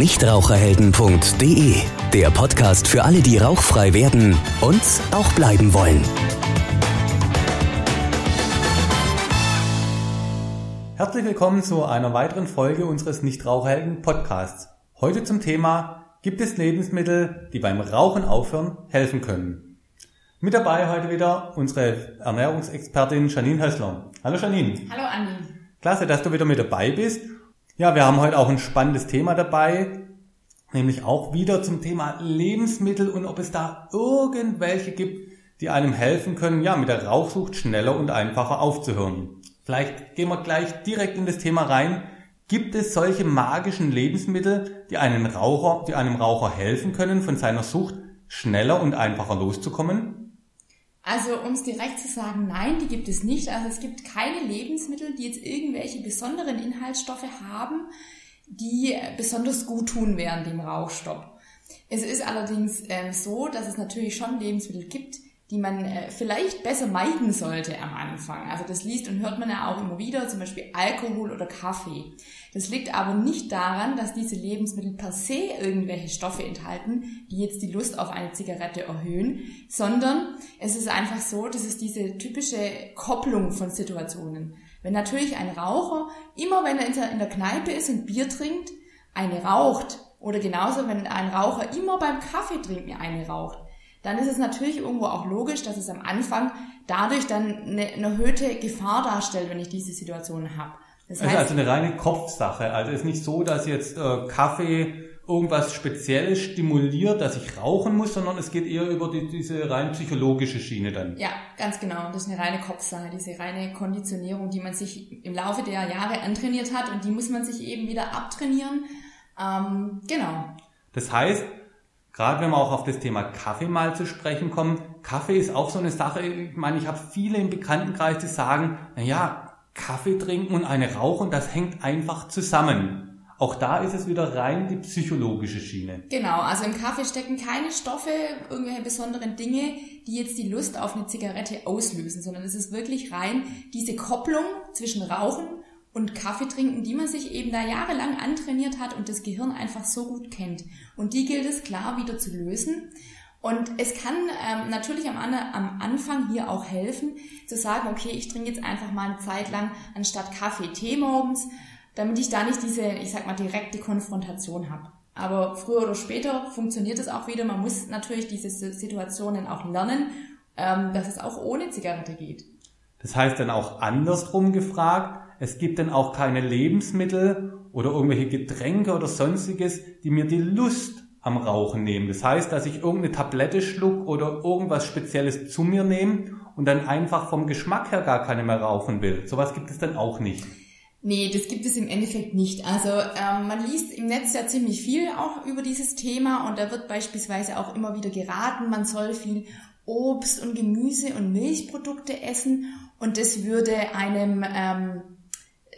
nichtraucherhelden.de, der Podcast für alle, die rauchfrei werden und auch bleiben wollen. Herzlich willkommen zu einer weiteren Folge unseres Nichtraucherhelden Podcasts. Heute zum Thema, gibt es Lebensmittel, die beim Rauchen aufhören helfen können? Mit dabei heute wieder unsere Ernährungsexpertin Janine Hössler. Hallo Janine. Hallo Andi. Klasse, dass du wieder mit dabei bist. Ja, wir haben heute auch ein spannendes Thema dabei, nämlich auch wieder zum Thema Lebensmittel und ob es da irgendwelche gibt, die einem helfen können, ja, mit der Rauchsucht schneller und einfacher aufzuhören. Vielleicht gehen wir gleich direkt in das Thema rein. Gibt es solche magischen Lebensmittel, die einem Raucher, die einem Raucher helfen können, von seiner Sucht schneller und einfacher loszukommen? Also um es direkt zu sagen, nein, die gibt es nicht. Also es gibt keine Lebensmittel, die jetzt irgendwelche besonderen Inhaltsstoffe haben, die besonders gut tun während dem Rauchstopp. Es ist allerdings ähm, so, dass es natürlich schon Lebensmittel gibt, die man äh, vielleicht besser meiden sollte am Anfang. Also das liest und hört man ja auch immer wieder, zum Beispiel Alkohol oder Kaffee. Das liegt aber nicht daran, dass diese Lebensmittel per se irgendwelche Stoffe enthalten, die jetzt die Lust auf eine Zigarette erhöhen, sondern es ist einfach so, das ist diese typische Kopplung von Situationen. Wenn natürlich ein Raucher immer, wenn er in der Kneipe ist und Bier trinkt, eine raucht, oder genauso, wenn ein Raucher immer beim Kaffee trinken eine raucht, dann ist es natürlich irgendwo auch logisch, dass es am Anfang dadurch dann eine, eine erhöhte Gefahr darstellt, wenn ich diese Situation habe. Das heißt, also eine reine Kopfsache. Also es ist nicht so, dass jetzt äh, Kaffee irgendwas Spezielles stimuliert, dass ich rauchen muss, sondern es geht eher über die, diese rein psychologische Schiene dann. Ja, ganz genau. Das ist eine reine Kopfsache, diese reine Konditionierung, die man sich im Laufe der Jahre antrainiert hat und die muss man sich eben wieder abtrainieren. Ähm, genau. Das heißt, Gerade wenn wir auch auf das Thema Kaffee mal zu sprechen kommen. Kaffee ist auch so eine Sache, ich meine, ich habe viele im Bekanntenkreis, die sagen, na ja, Kaffee trinken und eine rauchen, das hängt einfach zusammen. Auch da ist es wieder rein die psychologische Schiene. Genau, also im Kaffee stecken keine Stoffe, irgendwelche besonderen Dinge, die jetzt die Lust auf eine Zigarette auslösen, sondern es ist wirklich rein diese Kopplung zwischen Rauchen und Kaffee trinken, die man sich eben da jahrelang antrainiert hat und das Gehirn einfach so gut kennt. Und die gilt es klar wieder zu lösen. Und es kann ähm, natürlich am, am Anfang hier auch helfen, zu sagen, okay, ich trinke jetzt einfach mal eine Zeit lang anstatt Kaffee Tee morgens, damit ich da nicht diese, ich sag mal, direkte Konfrontation habe. Aber früher oder später funktioniert es auch wieder. Man muss natürlich diese Situationen auch lernen, ähm, dass es auch ohne Zigarette geht. Das heißt dann auch andersrum gefragt, es gibt dann auch keine Lebensmittel oder irgendwelche Getränke oder sonstiges, die mir die Lust am Rauchen nehmen. Das heißt, dass ich irgendeine Tablette schluck oder irgendwas Spezielles zu mir nehme und dann einfach vom Geschmack her gar keine mehr rauchen will. Sowas gibt es dann auch nicht. Nee, das gibt es im Endeffekt nicht. Also ähm, man liest im Netz ja ziemlich viel auch über dieses Thema und da wird beispielsweise auch immer wieder geraten, man soll viel Obst und Gemüse und Milchprodukte essen und das würde einem ähm,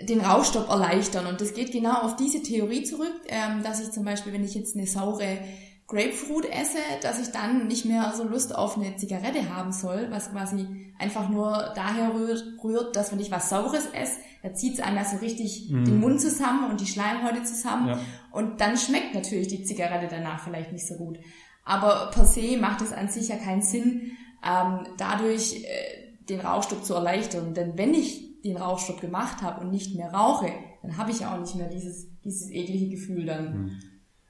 den Rauchstopp erleichtern. Und das geht genau auf diese Theorie zurück, ähm, dass ich zum Beispiel, wenn ich jetzt eine saure Grapefruit esse, dass ich dann nicht mehr so Lust auf eine Zigarette haben soll, was quasi einfach nur daher rührt, dass wenn ich was Saures esse, da zieht es einem so richtig mm. den Mund zusammen und die Schleimhäute zusammen. Ja. Und dann schmeckt natürlich die Zigarette danach vielleicht nicht so gut. Aber per se macht es an sich ja keinen Sinn, ähm, dadurch äh, den Rauchstopp zu erleichtern. Denn wenn ich den Rauchstopp gemacht habe und nicht mehr rauche, dann habe ich ja auch nicht mehr dieses, dieses eklige Gefühl dann. Hm.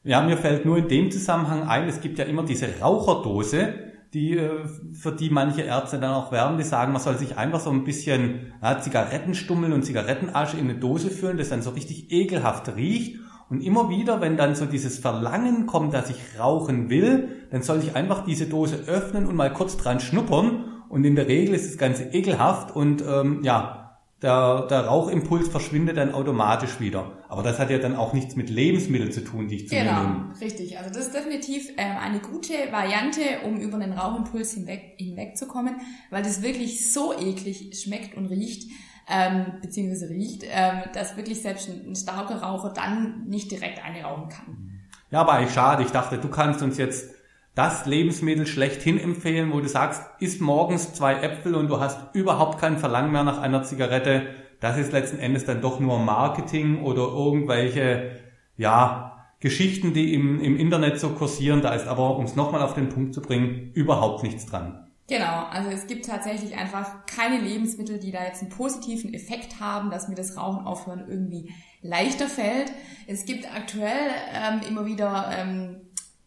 Ja, mir fällt nur in dem Zusammenhang ein, es gibt ja immer diese Raucherdose, die, äh, für die manche Ärzte dann auch werben, die sagen, man soll sich einfach so ein bisschen ja, Zigarettenstummel und Zigarettenasche in eine Dose füllen, das dann so richtig ekelhaft riecht. Und immer wieder, wenn dann so dieses Verlangen kommt, dass ich rauchen will, dann soll ich einfach diese Dose öffnen und mal kurz dran schnuppern. Und in der Regel ist das Ganze ekelhaft und ähm, ja, der, der Rauchimpuls verschwindet dann automatisch wieder. Aber das hat ja dann auch nichts mit Lebensmitteln zu tun, die ich zu genau, mir nehme. Genau, richtig. Also das ist definitiv ähm, eine gute Variante, um über den Rauchimpuls hinweg, hinwegzukommen, weil das wirklich so eklig schmeckt und riecht, ähm, beziehungsweise riecht, ähm, dass wirklich selbst ein, ein starker Raucher dann nicht direkt eine rauchen kann. Ja, aber eigentlich schade. Ich dachte, du kannst uns jetzt das Lebensmittel schlechthin empfehlen, wo du sagst, isst morgens zwei Äpfel und du hast überhaupt kein Verlangen mehr nach einer Zigarette. Das ist letzten Endes dann doch nur Marketing oder irgendwelche, ja, Geschichten, die im, im Internet so kursieren. Da ist aber, um es nochmal auf den Punkt zu bringen, überhaupt nichts dran. Genau, also es gibt tatsächlich einfach keine Lebensmittel, die da jetzt einen positiven Effekt haben, dass mir das Rauchen aufhören irgendwie leichter fällt. Es gibt aktuell ähm, immer wieder ähm,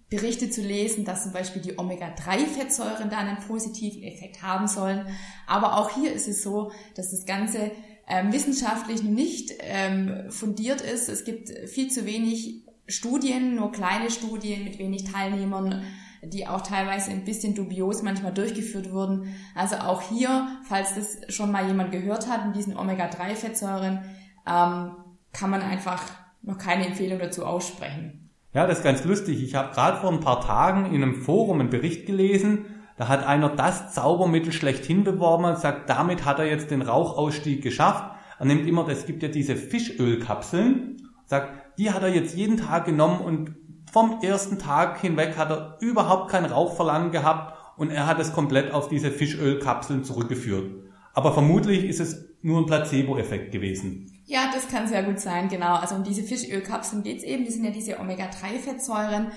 Berichte zu lesen, dass zum Beispiel die Omega-3-Fettsäuren da einen positiven Effekt haben sollen. Aber auch hier ist es so, dass das Ganze ähm, wissenschaftlich nicht ähm, fundiert ist. Es gibt viel zu wenig Studien, nur kleine Studien mit wenig Teilnehmern, die auch teilweise ein bisschen dubios manchmal durchgeführt wurden. Also auch hier, falls das schon mal jemand gehört hat, in diesen Omega-3-Fettsäuren, ähm, kann man einfach noch keine Empfehlung dazu aussprechen. Ja, das ist ganz lustig. Ich habe gerade vor ein paar Tagen in einem Forum einen Bericht gelesen, da hat einer das Zaubermittel schlechthin beworben und sagt, damit hat er jetzt den Rauchausstieg geschafft. Er nimmt immer, es gibt ja diese Fischölkapseln, sagt, die hat er jetzt jeden Tag genommen und vom ersten Tag hinweg hat er überhaupt kein Rauchverlangen gehabt und er hat es komplett auf diese Fischölkapseln zurückgeführt. Aber vermutlich ist es nur ein Placebo-Effekt gewesen. Ja, das kann sehr gut sein, genau. Also um diese Fischölkapseln geht's eben. Die sind ja diese Omega-3-Fettsäuren.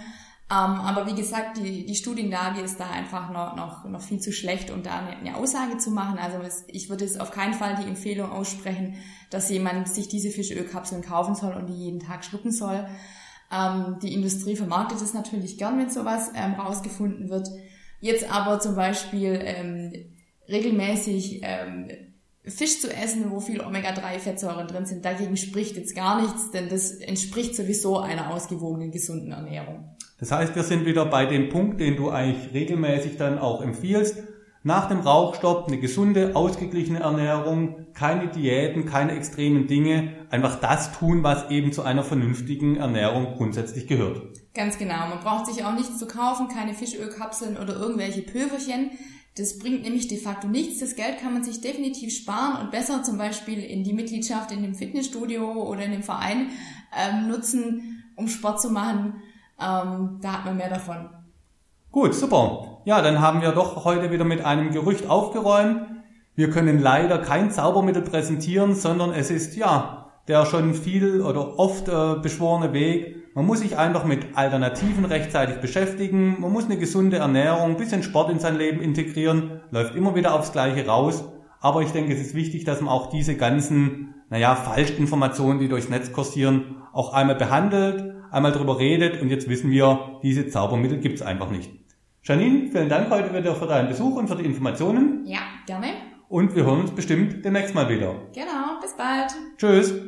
Ähm, aber wie gesagt, die, die Studienlage ist da einfach noch, noch, noch viel zu schlecht, um da eine, eine Aussage zu machen. Also es, ich würde jetzt auf keinen Fall die Empfehlung aussprechen, dass jemand sich diese Fischölkapseln kaufen soll und die jeden Tag schlucken soll. Ähm, die Industrie vermarktet es natürlich gern, wenn sowas ähm, rausgefunden wird. Jetzt aber zum Beispiel ähm, regelmäßig ähm, Fisch zu essen, wo viel Omega-3-Fettsäuren drin sind, dagegen spricht jetzt gar nichts, denn das entspricht sowieso einer ausgewogenen, gesunden Ernährung. Das heißt, wir sind wieder bei dem Punkt, den du eigentlich regelmäßig dann auch empfiehlst. Nach dem Rauchstopp eine gesunde, ausgeglichene Ernährung, keine Diäten, keine extremen Dinge, einfach das tun, was eben zu einer vernünftigen Ernährung grundsätzlich gehört. Ganz genau. Man braucht sich auch nichts zu kaufen, keine Fischölkapseln oder irgendwelche Pülverchen. Das bringt nämlich de facto nichts. Das Geld kann man sich definitiv sparen und besser zum Beispiel in die Mitgliedschaft in dem Fitnessstudio oder in dem Verein ähm, nutzen, um Sport zu machen ähm, da hat man mehr davon. Gut, super. Ja, dann haben wir doch heute wieder mit einem Gerücht aufgeräumt. Wir können leider kein Zaubermittel präsentieren, sondern es ist ja der schon viel oder oft äh, beschworene Weg. Man muss sich einfach mit Alternativen rechtzeitig beschäftigen. Man muss eine gesunde Ernährung, ein bisschen Sport in sein Leben integrieren. Läuft immer wieder aufs Gleiche raus. Aber ich denke, es ist wichtig, dass man auch diese ganzen, naja, Falschinformationen, die durchs Netz kursieren, auch einmal behandelt einmal drüber redet und jetzt wissen wir, diese Zaubermittel gibt's einfach nicht. Janine, vielen Dank heute wieder für deinen Besuch und für die Informationen. Ja, gerne. Und wir hören uns bestimmt demnächst mal wieder. Genau, bis bald. Tschüss.